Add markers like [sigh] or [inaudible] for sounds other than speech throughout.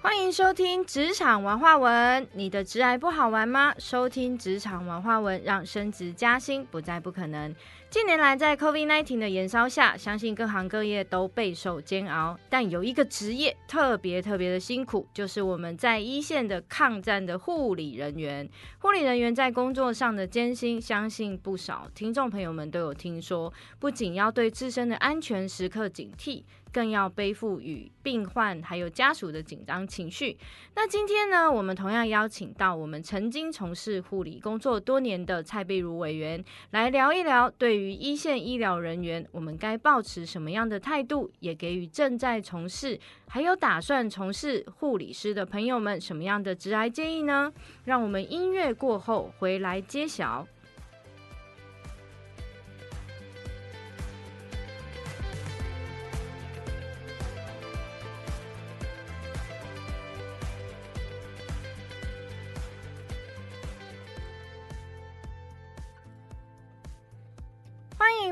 欢迎收听职场文化文。你的职癌不好玩吗？收听职场文化文，让升职加薪不再不可能。近年来，在 COVID-19 的延烧下，相信各行各业都备受煎熬。但有一个职业特别特别的辛苦，就是我们在一线的抗战的护理人员。护理人员在工作上的艰辛，相信不少听众朋友们都有听说。不仅要对自身的安全时刻警惕。更要背负与病患还有家属的紧张情绪。那今天呢，我们同样邀请到我们曾经从事护理工作多年的蔡碧如委员来聊一聊，对于一线医疗人员，我们该保持什么样的态度，也给予正在从事还有打算从事护理师的朋友们什么样的直癌建议呢？让我们音乐过后回来揭晓。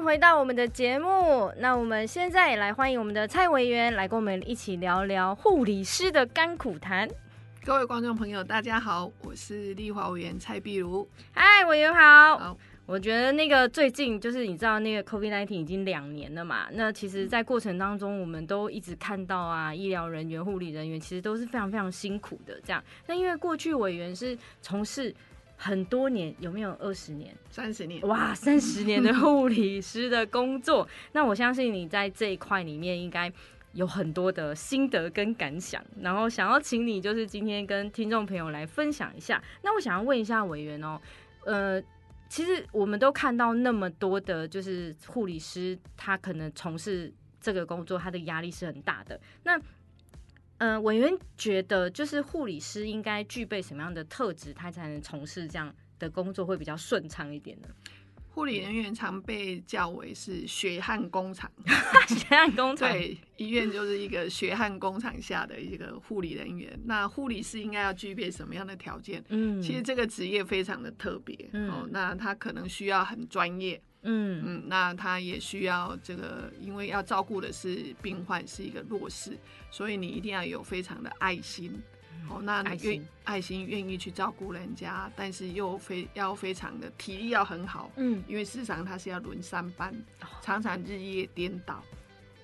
回到我们的节目，那我们现在来欢迎我们的蔡委员来跟我们一起聊聊护理师的甘苦谈。各位观众朋友，大家好，我是立华委员蔡碧如。嗨，委员好。好，我觉得那个最近就是你知道那个 COVID-19 已经两年了嘛，那其实，在过程当中，我们都一直看到啊，医疗人员、护理人员其实都是非常非常辛苦的。这样，那因为过去委员是从事。很多年有没有二十年、三十年？哇，三十年的护理师的工作，[laughs] 那我相信你在这一块里面应该有很多的心得跟感想，然后想要请你就是今天跟听众朋友来分享一下。那我想要问一下委员哦，呃，其实我们都看到那么多的，就是护理师他可能从事这个工作，他的压力是很大的。那嗯，委员觉得，就是护理师应该具备什么样的特质，他才能从事这样的工作会比较顺畅一点呢？护理人员常被叫为是血汗工厂，[laughs] 血汗工厂对，医院就是一个血汗工厂下的一个护理人员。那护理师应该要具备什么样的条件？嗯，其实这个职业非常的特别哦，那他可能需要很专业。嗯嗯，那他也需要这个，因为要照顾的是病患，是一个弱势，所以你一定要有非常的爱心，哦，那愿爱心愿意去照顾人家，但是又非要非常的体力要很好，嗯，因为事实上他是要轮三班，常常日夜颠倒，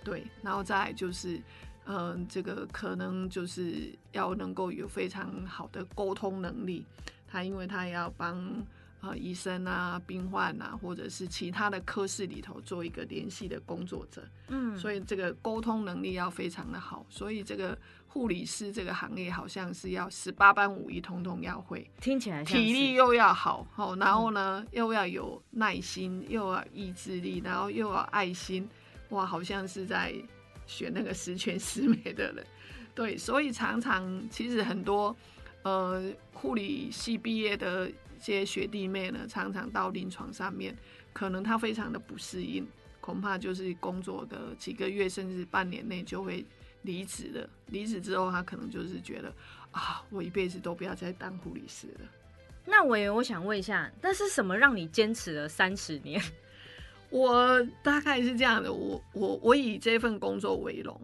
对，然后再就是，嗯，这个可能就是要能够有非常好的沟通能力，他因为他要帮。啊，医生啊，病患啊，或者是其他的科室里头做一个联系的工作者，嗯，所以这个沟通能力要非常的好。所以这个护理师这个行业好像是要十八般武艺通通要会，听起来体力又要好，好，然后呢又要有耐心，又要意志力，然后又要爱心，哇，好像是在选那个十全十美的人。对，所以常常其实很多呃护理系毕业的一。些学弟妹呢，常常到临床上面，可能他非常的不适应，恐怕就是工作的几个月甚至半年内就会离职了。离职之后，他可能就是觉得啊，我一辈子都不要再当护理师了。那我也，我想问一下，那是什么让你坚持了三十年？[laughs] 我大概是这样的，我我我以这份工作为荣。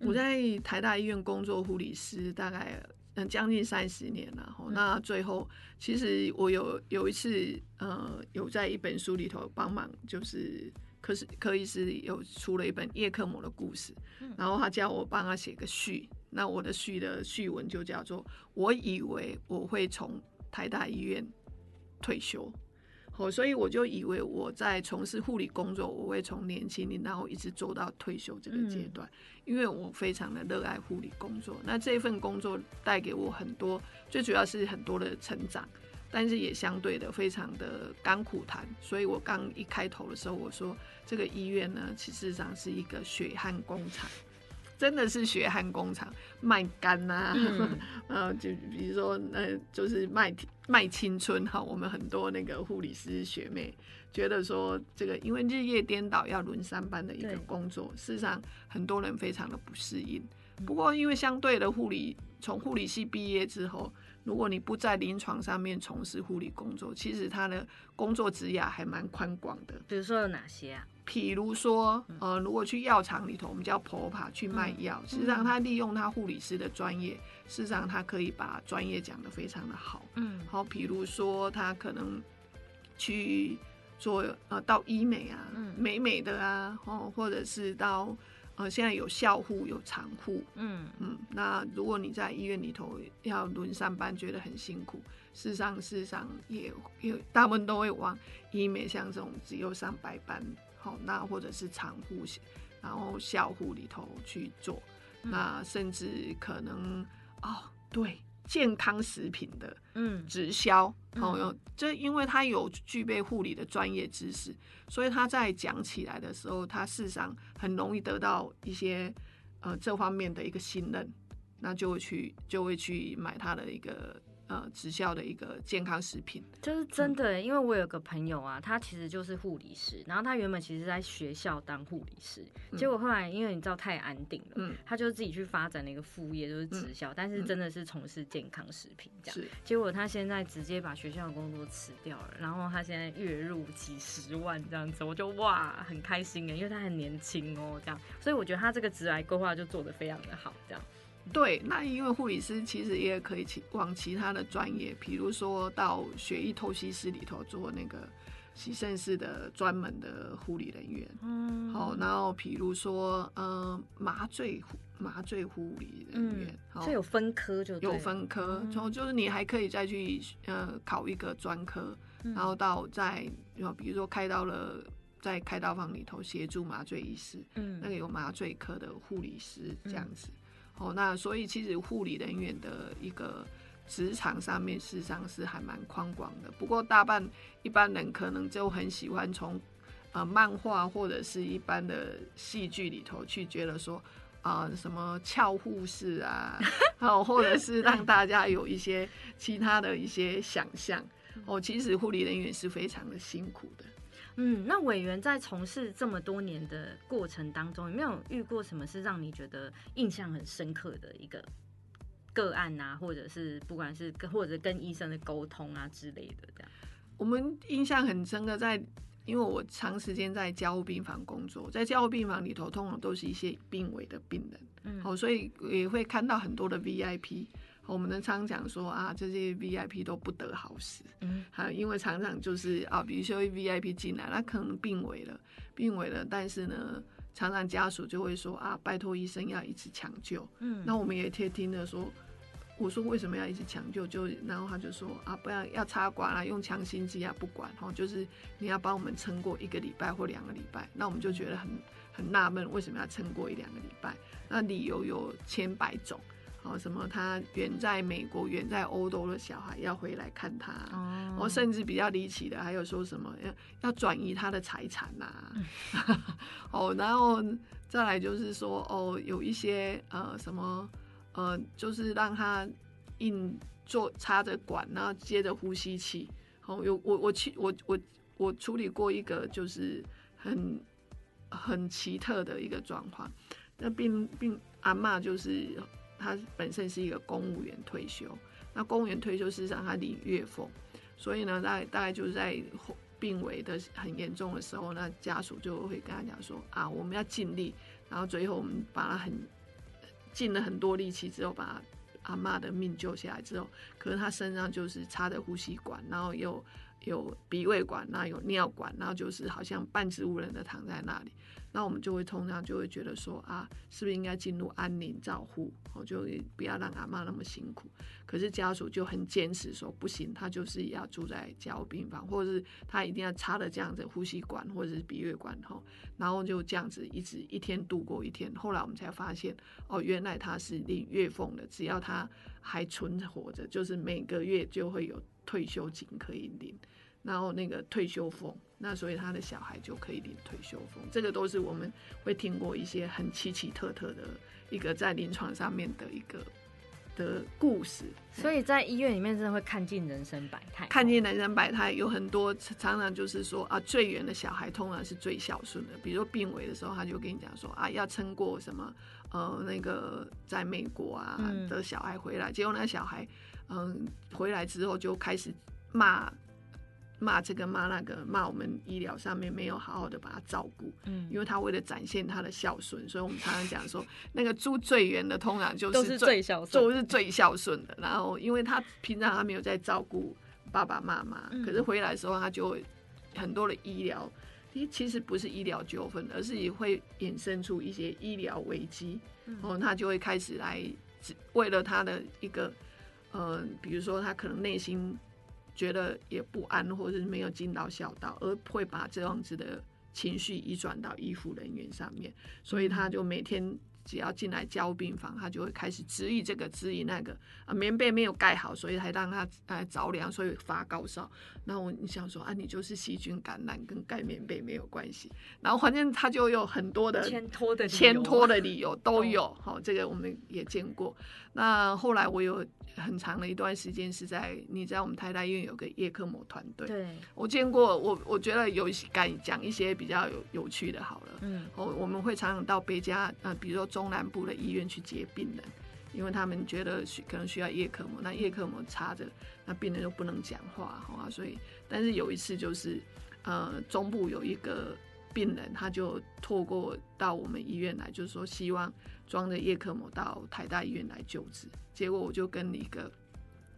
我在台大医院工作护理师，大概。嗯，将近三十年了。那最后，其实我有有一次，呃，有在一本书里头帮忙，就是科是科医师有出了一本叶克膜的故事，然后他叫我帮他写个序。那我的序的序文就叫做：我以为我会从台大医院退休。哦，所以我就以为我在从事护理工作，我会从年轻然后一直做到退休这个阶段，因为我非常的热爱护理工作。那这份工作带给我很多，最主要是很多的成长，但是也相对的非常的甘苦谈。所以我刚一开头的时候，我说这个医院呢，其实上是一个血汗工厂。真的是血汗工厂卖肝呐，[laughs] 呃，就比如说，呃，就是卖卖青春哈。我们很多那个护理师学妹觉得说，这个因为日夜颠倒要轮三班的一个工作，事实上很多人非常的不适应。不过因为相对的护理，从护理系毕业之后，如果你不在临床上面从事护理工作，其实他的工作职涯还蛮宽广的。比如说有哪些啊？譬如说，呃，如果去药厂里头，我们叫婆婆去卖药，实际上他利用他护理师的专业，事实上他可以把专业讲得非常的好。嗯，好，譬如说他可能去做呃到医美啊，嗯美美的啊，哦，或者是到呃现在有校护有产护，嗯。嗯，那如果你在医院里头要轮上班，觉得很辛苦，事实上事实上也也大部分都会往医美像这种只有上白班，好、那或者是产护，然后校护里头去做，嗯。那甚至可能哦，对，健康食品的嗯。直销，嗯。哦，这因为他有具备护理的专业知识，所以他在讲起来的时候，他事实上很容易得到一些呃这方面的一个信任，那就会去就会去买他的一个呃直销的一个健康食品。就是真的耶，因为我有个朋友啊，他其实就是护理师，然后他原本其实在学校当护理师，结果后来因为你知道太安定了，嗯，他就自己去发展了一个副业，就是直销，但是真的是从事健康食品这样。是结果他现在直接把学校的工作辞掉了，然后他现在月入几十万这样子，我就哇很开心哎，因为他很年轻哦，这样，所以我觉得他这个职来规划就做得非常的好，这样。对，那因为护理师其实也可以其往其他的专业，比如说到血液透析室里头做那个洗肾室的专门的护理人员。嗯好，然后比如说呃麻醉麻醉护理人员，好嗯所以有分科就有分科，嗯从、就是你还可以再去呃考一个专科，嗯然后到在呃比如说开到了在开刀房里头协助麻醉医师，嗯那个有麻醉科的护理师这样子。哦，那所以其实护理人员的一个职场上面，事实上是还蛮宽广的。不过大半一般人可能就很喜欢从呃漫画或者是一般的戏剧里头去觉得说。啊、什么俏护士啊，哦，或者是让大家有一些其他的一些想象哦。其实护理人员是非常的辛苦的。嗯，那委员在从事这么多年的过程当中，有没有遇过什么是让你觉得印象很深刻的一个个案啊，或者是不管是跟或者跟医生的沟通啊之类的这样？我们印象很深刻，在因为我长时间在家务病房工作，在家务病房里头，通常都是一些病危的病人，嗯好、所以也会看到很多的 VIP。我们呢常讲说啊，这些 VIP 都不得好死，嗯啊，因为常常就是啊，比如说 VIP 进来，他可能病危了，病危了，但是呢，常常家属就会说啊，拜托医生要一直抢救，嗯那我们也贴听了说，我说为什么要一直抢救？就然后他就说啊，不要要插管啊，用强心剂啊，不管哈，就是你要帮我们撑过一个礼拜或两个礼拜。那我们就觉得很很纳闷，为什么要撑过一两个礼拜？那理由有千百种，好，什么他远在美国、远在欧洲的小孩要回来看他。哦哦，甚至比较离奇的，还有说什么要要转移他的财产呐、[laughs] 哦，然后再来就是说，哦，有一些呃什么呃，就是让他硬做插着管，然后接着呼吸器。哦，有我我去我我我处理过一个就是很很奇特的一个状况，那病病阿嬷就是他本身是一个公务员退休，那公务员退休事实上他领月俸，所以呢，大概大概就是在病危的很严重的时候，那家属就会跟他讲说啊，我们要尽力，然后最后我们把他很尽了很多力气之后，把阿嬷的命救下来之后，可是他身上就是插着呼吸管，然后又有鼻胃管，然后有尿管，然后就是好像半植物人的躺在那里。那我们就会通常就会觉得说啊，是不是应该进入安宁照护？我就不要让阿妈那么辛苦。可是家属就很坚持说不行，他就是要住在加护病房，或者是他一定要插的这样子呼吸管或者是鼻胃管吼，然后就这样子一直一天度过一天。后来我们才发现，哦，原来他是领月俸的，只要他还存活着，就是每个月就会有退休金可以领。然后那个退休俸，那所以他的小孩就可以领退休俸，这个都是我们会听过一些很奇奇特特的一个在临床上面的一个的故事。所以在医院里面真的会看尽人生百态，看尽人生百态，有很多常常就是说啊，最远的小孩通常是最孝顺的。比如说病危的时候，他就跟你讲说啊，要撑过什么呃那个在美国啊嗯的小孩回来，结果那小孩嗯，回来之后就开始骂骂这个骂那个，骂我们医疗上面没有好好的把他照顾。嗯，因为他为了展现他的孝顺，所以我们常常讲说，那个住最远的通常就都是是最最孝顺，都是最孝顺的。然后，因为他平常他没有在照顾爸爸妈妈，嗯可是回来的时候他就会很多的医疗，其其实不是医疗纠纷，而是也会衍生出一些医疗危机。嗯哦，他就会开始来只为了他的一个呃，比如说他可能内心觉得也不安，或者是没有尽到孝道，而会把这样子的情绪移转到医护人员上面，所以他就每天。只要进来交病房，他就会开始质疑这个，质疑那个啊，棉被没有盖好，所以还让他呃着凉，所以发高烧。然后我你想说啊，你就是细菌感染，跟盖棉被没有关系。然后反正他就有很多的牵拖的理由牵拖的理由 [laughs] 都有，好、这个我们也见过。那后来我有很长的一段时间是在，你知道我们台大医院有个叶克膜团队，对，我见过，我我觉得有敢讲一些比较有有趣的，好了。嗯我，我们会常常到别家呃，比如说中南部的医院去接病人，因为他们觉得需可能需要叶克膜，那叶克膜插着，那病人又不能讲话，好啊，所以但是有一次就是呃中部有一个病人，他就透过到我们医院来，就是说希望装着叶克膜到台大医院来救治，结果我就跟一个。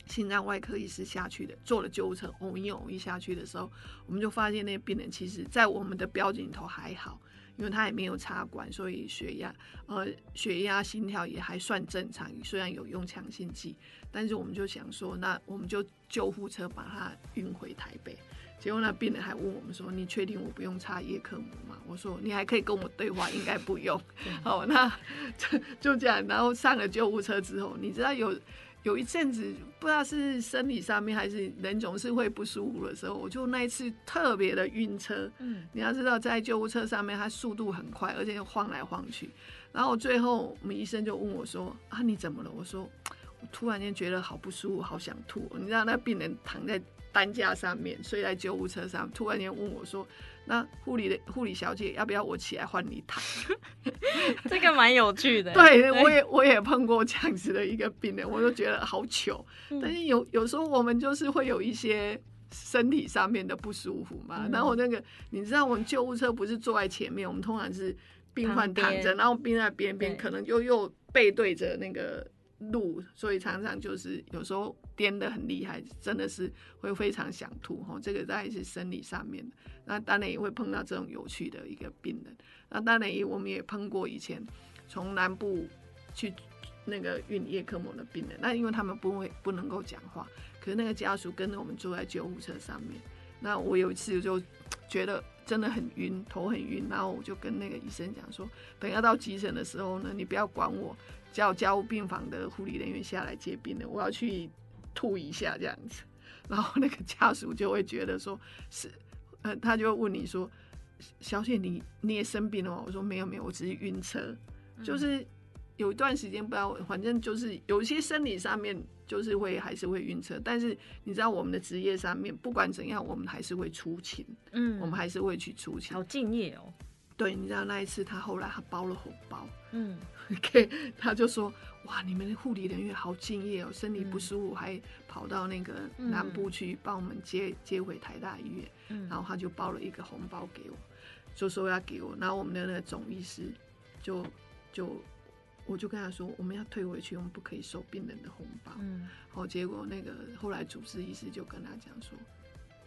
心脏外科医师下去的，坐了救护车，偶一偶一下去的时候，我们就发现那个病人其实在我们的标准里头还好，因为他也没有插管，所以血压呃血压、心跳也还算正常，虽然有用强心剂，但是我们就想说，那我们就救护车把他运回台北。结果那病人还问我们说：“你确定我不用插叶克膜吗？”我说：“你还可以跟我对话，应该不用。” [laughs] 好，那就就这样，然后上了救护车之后，你知道有有一阵子不知道是生理上面还是人总是会不舒服的时候，我就那一次特别的晕车。嗯你要知道，在救护车上面，它速度很快，而且又晃来晃去。然后最后我们医生就问我说：“啊，你怎么了？”我说：“我突然间觉得好不舒服，好想吐。”你知道那病人躺在担架上面，睡在救护车上，突然间问我说：“那护理的护理小姐，要不要我起来换你躺？” [laughs] 这个蛮有趣的。对，我也我也碰过这样子的一个病人，我都觉得好糗。嗯但是有有时候我们就是会有一些身体上面的不舒服嘛。嗯然后那个你知道，我们救护车不是坐在前面，我们通常是病患躺着，然后病在边边，可能又又背对着那个路，所以常常就是有时候颠得很厉害，真的是会非常想吐哈。这个大概是生理上面的。那当然也会碰到这种有趣的一个病人。那当然也我们也碰过以前从南部去那个运叶克膜的病人，那因为他们不会不能够讲话，可是那个家属跟着我们坐在救护车上面。那我有一次就觉得真的很晕，头很晕，然后我就跟那个医生讲说，等要到急诊的时候呢，你不要管我，叫加护病房的护理人员下来接病人，我要去吐一下这样子。然后那个家属就会觉得说，是，呃，他就问你说，小姐你你也生病了吗？我说没有没有，我只是晕车，就是有一段时间不知道，反正就是有一些生理上面就是会还是会晕车，但是你知道我们的职业上面不管怎样，我们还是会出勤，嗯我们还是会去出勤。好敬业哦。对，你知道那一次他后来他包了红包，嗯，[laughs] OK，他就说哇，你们的护理人员好敬业哦，身体不嗯舒服还跑到那个南部去帮我们接接回台大医院。嗯，然后他就包了一个红包给我，就说要给我，然后我们的那个总医师就就我就跟他说我们要退回去，我们不可以收病人的红包。嗯好，结果那个后来主治医师就跟他讲说，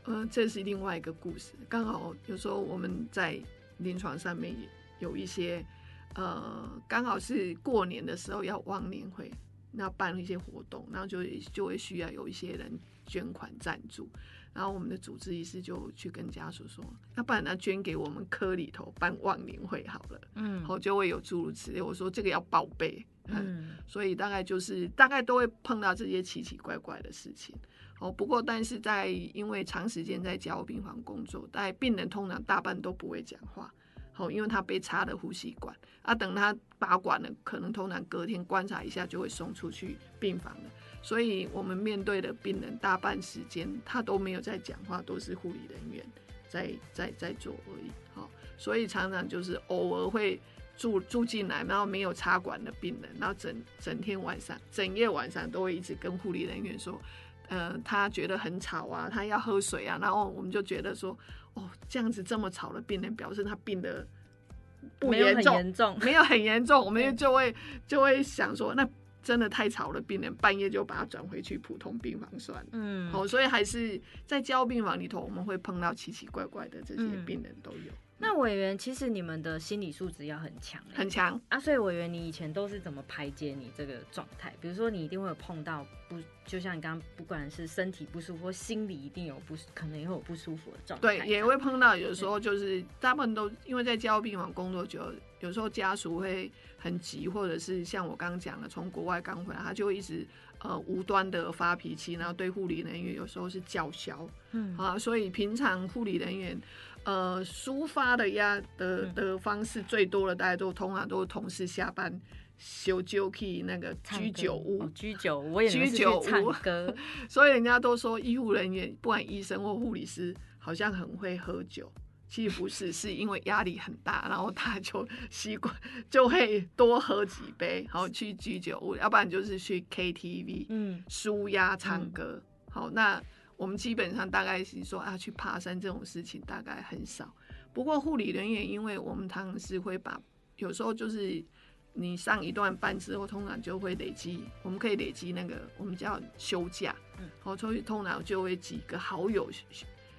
呃，这是另外一个故事，刚好有时候我们在临床上面也有一些，呃，刚好是过年的时候要忘年会，那办一些活动，然后就就会需要有一些人捐款赞助。然后我们的主治医师就去跟家属说，要不然他捐给我们科里头办忘年会好了，嗯好就会有诸如此类。我说这个要报备，嗯，嗯 [laughs] 所以大概就是大概都会碰到这些奇奇怪怪的事情。哦，不过但是在因为长时间在家务病房工作，但病人通常大半都不会讲话。好，因为他被插了呼吸管啊，等他拔管了，可能通常隔天观察一下就会送出去病房了。所以我们面对的病人大半时间他都没有在讲话，都是护理人员在在在做而已。好，所以常常就是偶尔会住住进来，然后没有插管的病人，然后整整天晚上、整夜晚上都会一直跟护理人员说，呃，他觉得很吵啊，他要喝水啊，然后我们就觉得说，哦，这样子这么吵的病人，表示他病的不没有很严重，严重，没有很严重，我们就会就会想说，那真的太吵了，病人半夜就把他转回去普通病房算了。嗯，哦，所以还是在交病房里头，我们会碰到奇奇怪怪的这些嗯病人都有，那委员其实你们的心理素质要很强欸，很强。啊，所以委员你以前都是怎么排解你这个状态？比如说你一定会有碰到不，就像你刚刚不管是身体不舒服或心里一定有不，可能也会有不舒服的状态对，也会碰到，有时候就是大部分都因为在交病房工作久，有时候家属会很急，或者是像我刚刚讲的，从国外刚回来，他就会一直呃无端的发脾气，然后对护理人员有时候是叫嚣嗯啊，所以平常护理人员呃抒发的压的嗯。的方式最多的，大家都通常都是同事下班修就去那个居酒屋。哦，居酒屋，我以为是去居酒唱屋歌，[laughs] 所以人家都说医护人员，不管医生或护理师，好像很会喝酒。其实不是，[laughs] 是因为压力很大，然后他就习惯 [laughs] 就会多喝几杯，然后去居酒屋，要不然就是去 KTV 嗯。舒压唱歌。好，那我们基本上大概是说啊，去爬山这种事情大概很少。不过护理人员，因为我们常常是会把，有时候就是你上一段班之后，通常就会累积，我们可以累积那个我们叫休假嗯，好，所以通常就会几个好友。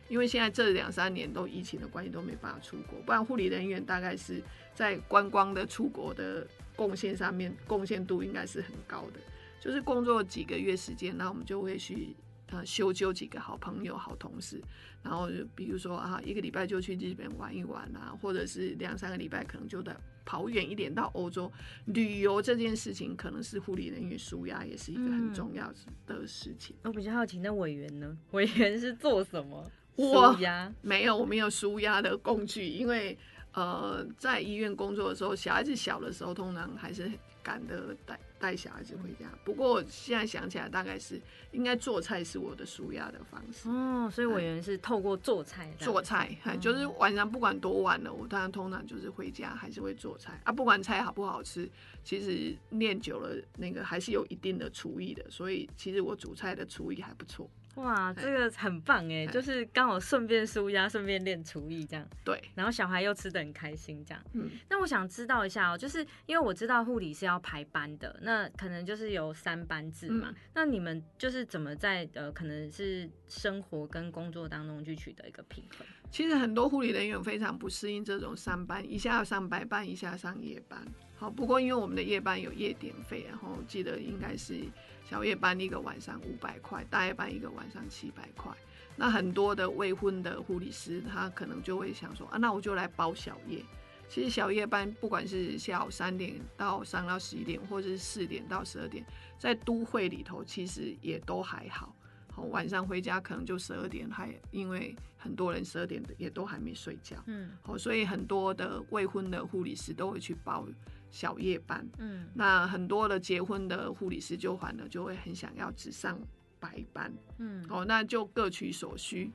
因为现在这两三年都疫情的关系都没办法出国，不然护理人员大概是在观光的出国的贡献上面贡献度应该是很高的。就是工作几个月时间，然后我们就会去呃修纠几个好朋友、好同事，然后就比如说啊，一个礼拜就去日本玩一玩啊，或者是两三个礼拜可能就得跑远一点到欧洲旅游。这件事情可能是护理人员舒压，也是一个很嗯重要的事情。我比较好奇，那委员呢？[laughs] 委员是做什么？我舒压，没有，我没有舒压的工具，因为呃，在医院工作的时候，小孩子小的时候，通常还是赶着带带小孩子回家。不过现在想起来，大概是应该做菜是我的舒压的方式。哦，所以委员是透过做菜做菜，嗯就是晚上不管多晚了，我当然通常就是回家还是会做菜啊。不管菜好不好吃，其实练久了那个还是有一定的厨艺的，所以其实我煮菜的厨艺还不错。哇，这个很棒哎，哎就是刚好顺便舒压，顺便练厨艺这样，对，然后小孩又吃的很开心这样。嗯，那我想知道一下哦，就是因为我知道护理是要排班的，那可能就是有三班制嘛。嗯那你们就是怎么在呃，可能是生活跟工作当中去取得一个平衡？其实很多护理人员非常不适应这种上班，一下要上白班，一下上夜班。好，不过因为我们的夜班有夜点费，然后记得应该是小夜班一个晚上五百块，大夜班一个晚上七百块。那很多的未婚的护理师，他可能就会想说啊，那我就来包小夜。其实小夜班不管是下午三点到上到十一点，或者是四点到十二点，在都会里头其实也都还好。好，晚上回家可能就十二点，还因为很多人十二点也都还没睡觉。嗯好，所以很多的未婚的护理师都会去包小夜班。嗯那很多的结婚的护理师就反而就会很想要只上白班。嗯哦，那就各取所需。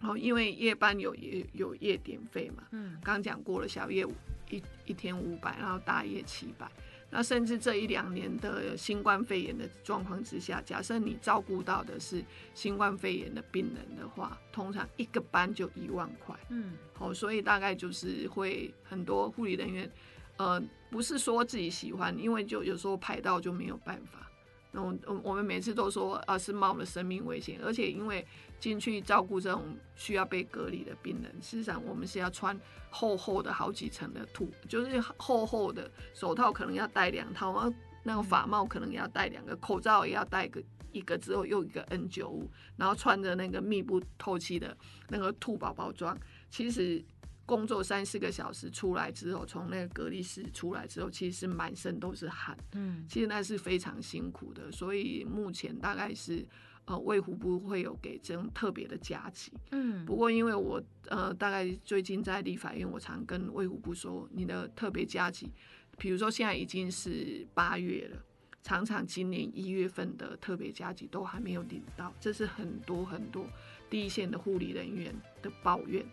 哦，因为夜班有夜有夜点费嘛，嗯刚讲过了，小夜五一一天五百，然后大夜七百。那甚至这一两年的新冠肺炎的状况之下，假设你照顾到的是新冠肺炎的病人的话，通常一个班就一万块。嗯好、所以大概就是会很多护理人员，呃，不是说自己喜欢，因为就有时候排到就没有办法。那我我我们每次都说啊，是冒了生命危险，而且因为进去照顾这种需要被隔离的病人，事实上我们是要穿厚厚的好几层的土，就是厚厚的手套可能要戴两套，然后那个发帽可能也要戴两个，口罩也要戴个一个之后又一个 N 九五然后穿着那个密不透气的那个兔宝宝装，其实工作三四个小时出来之后，从那个隔离室出来之后，其实满身都是汗，嗯其实那是非常辛苦的。所以目前大概是呃卫福部会有给这种特别的假期。嗯不过因为我呃大概最近在立法院，我常跟卫福部说，你的特别假期，比如说现在已经是八月了。常常今年一月份的特别假期都还没有领到，这是很多很多第一线的护理人员的抱怨。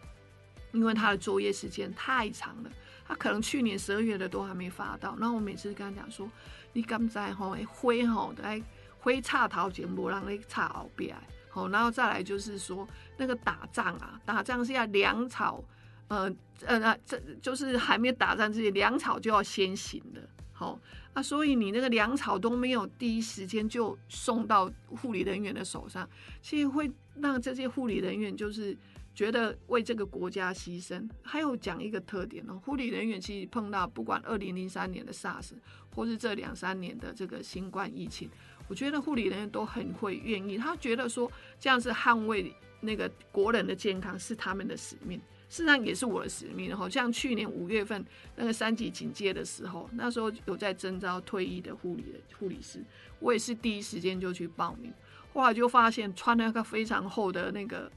因为他的作业时间太长了，他可能去年十二月的都还没发到。然后我每次跟他讲说，你刚才吼灰吼来灰差头前无让你差后边，好，然后再来就是说那个打仗啊，打仗是要粮草，呃呃，这就是还没打仗之前，粮草就要先行的，好。那，所以你那个粮草都没有第一时间就送到护理人员的手上，其实会让这些护理人员就是觉得为这个国家牺牲。还有讲一个特点哦，护理人员其实碰到不管二零零三年的 SARS，或是这两三年的这个新冠疫情，我觉得护理人员都很会愿意，他觉得说这样是捍卫那个国人的健康是他们的使命。事实上也是我的使命，好像去年五月份那个三级警戒的时候，那时候有在征招退役的护理的护理师，我也是第一时间就去报名，后来就发现穿那个非常厚的那个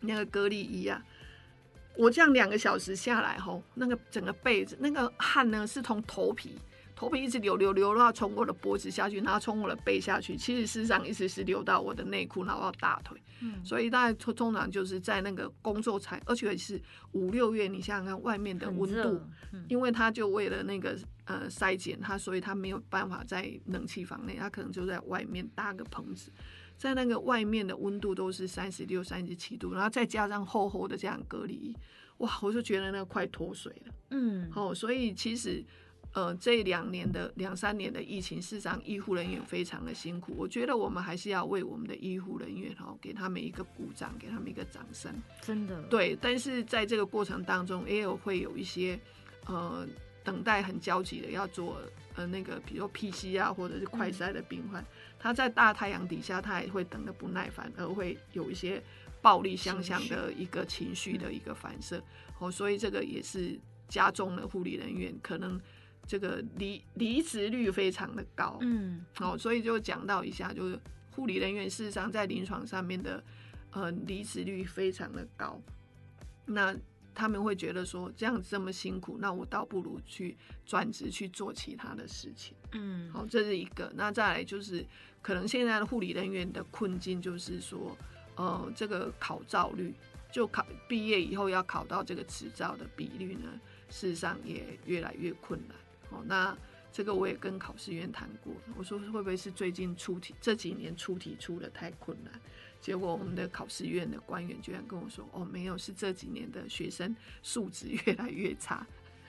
那个隔离衣啊，我这样两个小时下来吼，那个整个被子那个汗呢是从头皮。头皮一直流流流到从我的脖子下去，然后从我的背下去，其实事实上一直是流到我的内裤，然后到大腿。嗯，所以大概通通常就是在那个工作才，而且是五六月，你想想看外面的温度，因为他就为了那个呃筛检他，所以他没有办法在冷气房内，他可能就在外面搭个棚子，在那个外面的温度都是三十六、三十七度，然后再加上厚厚的这样隔离，哇，我就觉得那个快脱水了。嗯，好，所以其实。呃，这两年的两三年的疫情，事实上医护人员非常的辛苦。我觉得我们还是要为我们的医护人员哈，给他们一个鼓掌，给他们一个掌声。真的。对，但是在这个过程当中，也有会有一些呃等待很焦急的要做呃那个，比如说 PC 啊，或者是快筛的病患，他在大太阳底下，他也会等的不耐烦，而会有一些暴力相向的一个情绪的一个反射。哦，所以这个也是加重了护理人员可能。这个离离职率非常的高，嗯，好，所以就讲到一下，就是护理人员事实上在临床上面的，呃，离职率非常的高。那他们会觉得说，这样这么辛苦，那我倒不如去转职去做其他的事情，嗯，好，这是一个。那再来就是，可能现在的护理人员的困境就是说，呃，这个考照率，就考毕业以后要考到这个执照的比率呢，事实上也越来越困难。哦，那这个我也跟考试院谈过，我说会不会是最近出题这几年出题出的太困难？结果我们的考试院的官员居然跟我说，哦，没有，是这几年的学生素质 [laughs] 越来越差。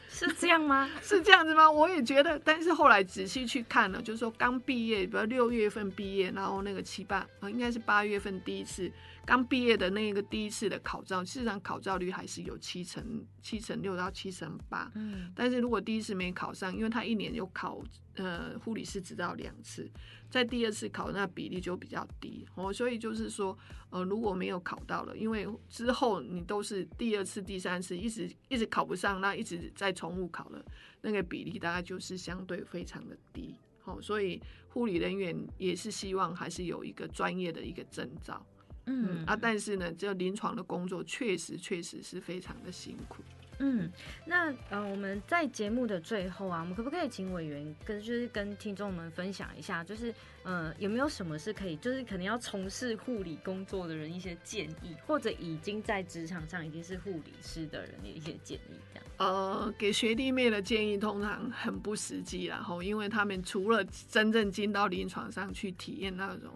是这样吗？[laughs] 是这样子吗？我也觉得，但是后来仔细去看了，就是说刚毕业，比如六月份毕业，然后那个七八啊，应该是八月份第一次刚毕业的那个第一次的考照，事实上考照率还是有七成七成六到七成八。嗯，但是如果第一次没考上，因为他一年有考呃护理师只到两次。在第二次考那比例就比较低哦，所以就是说，呃，如果没有考到了，因为之后你都是第二次、第三次一直一直考不上，那一直在重复考了，那个比例大概就是相对非常的低。好，所以护理人员也是希望还是有一个专业的一个证照，嗯啊，但是呢，这临床的工作确实确实是非常的辛苦。嗯，那呃，我们在节目的最后啊，我们可不可以请委员跟就是跟听众们分享一下，就是呃，有没有什么是可以，就是可能要从事护理工作的人一些建议，或者已经在职场上已经是护理师的人的一些建议，这样。呃，给学弟妹的建议通常很不实际，然后因为他们除了真正进到临床上去体验那种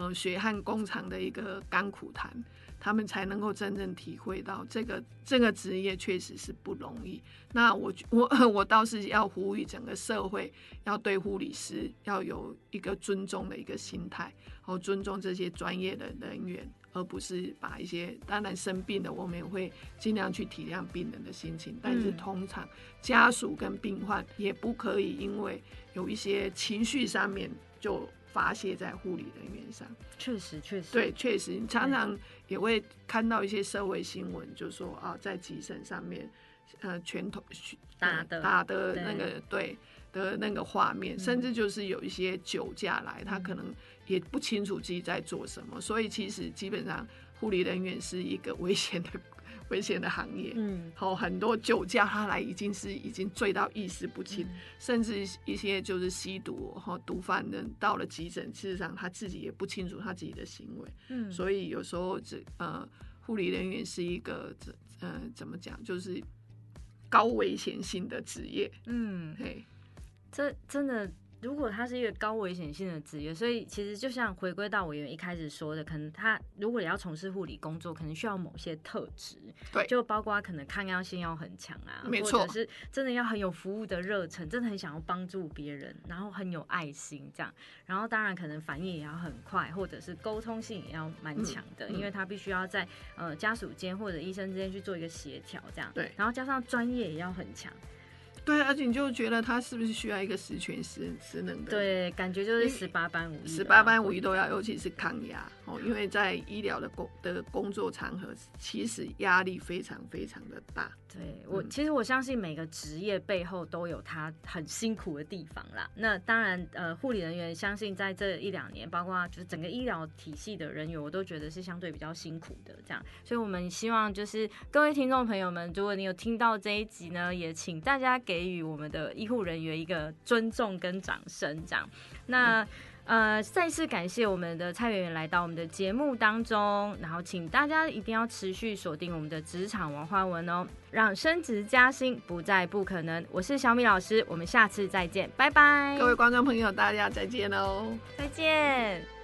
呃血汗工厂的一个甘苦谈。他们才能够真正体会到这个这个职业确实是不容易。那我我 [laughs] 我倒是要呼吁整个社会要对护理师要有一个尊重的一个心态，和尊重这些专业的人员，而不是把一些当然生病的我们也会尽量去体谅病人的心情，但是通常家属跟病患也不可以因为有一些情绪上面就。发泄在护理人员上，确实确实。对，确实你常常也会看到一些社会新闻，就说啊，在急诊上面，呃，拳头打的打的那个对的那个画面，甚至就是有一些酒驾来，他可能也不清楚自己在做什么，所以其实基本上护理人员是一个危险的。危险的行业，嗯，好，很多酒驾他来已经是已经醉到意识不清，甚至一些就是吸毒和毒贩人到了急诊，事实上他自己也不清楚他自己的行为，嗯，所以有时候这呃。护理人员是一个怎呃怎么讲，就是高危险性的职业。嗯，嘿，这真的。如果他是一个高危险性的职业，所以其实就像回归到我原一开始说的，可能他如果要从事护理工作，可能需要某些特质，对，就包括可能抗压性要很强啊，没错，或者是真的要很有服务的热忱，真的很想要帮助别人，然后很有爱心这样，然后当然可能反应也要很快，或者是沟通性也要蛮强的，因为他必须要在呃家属间或者医生之间去做一个协调这样，对，然后加上专业也要很强。对，而且你就觉得他是不是需要一个十全十十能的？对，感觉就是十八般武艺，十八般武艺都要，尤其是抗压哦，因为在医疗的工的工作场合，其实压力非常非常的大。对我，其实我相信每个职业背后都有他很辛苦的地方啦。那当然，呃，护理人员相信在这一两年，包括就是整个医疗体系的人员，我都觉得是相对比较辛苦的。这样，所以我们希望就是各位听众朋友们，如果你有听到这一集呢，也请大家给予我们的医护人员一个尊重跟掌声。这样，那。呃，再次感谢我们的蔡媛媛来到我们的节目当中，然后请大家一定要持续锁定我们的职场文化文哦，让升职加薪不再不可能。我是小米老师，我们下次再见，拜拜。各位观众朋友，大家再见喽，再见。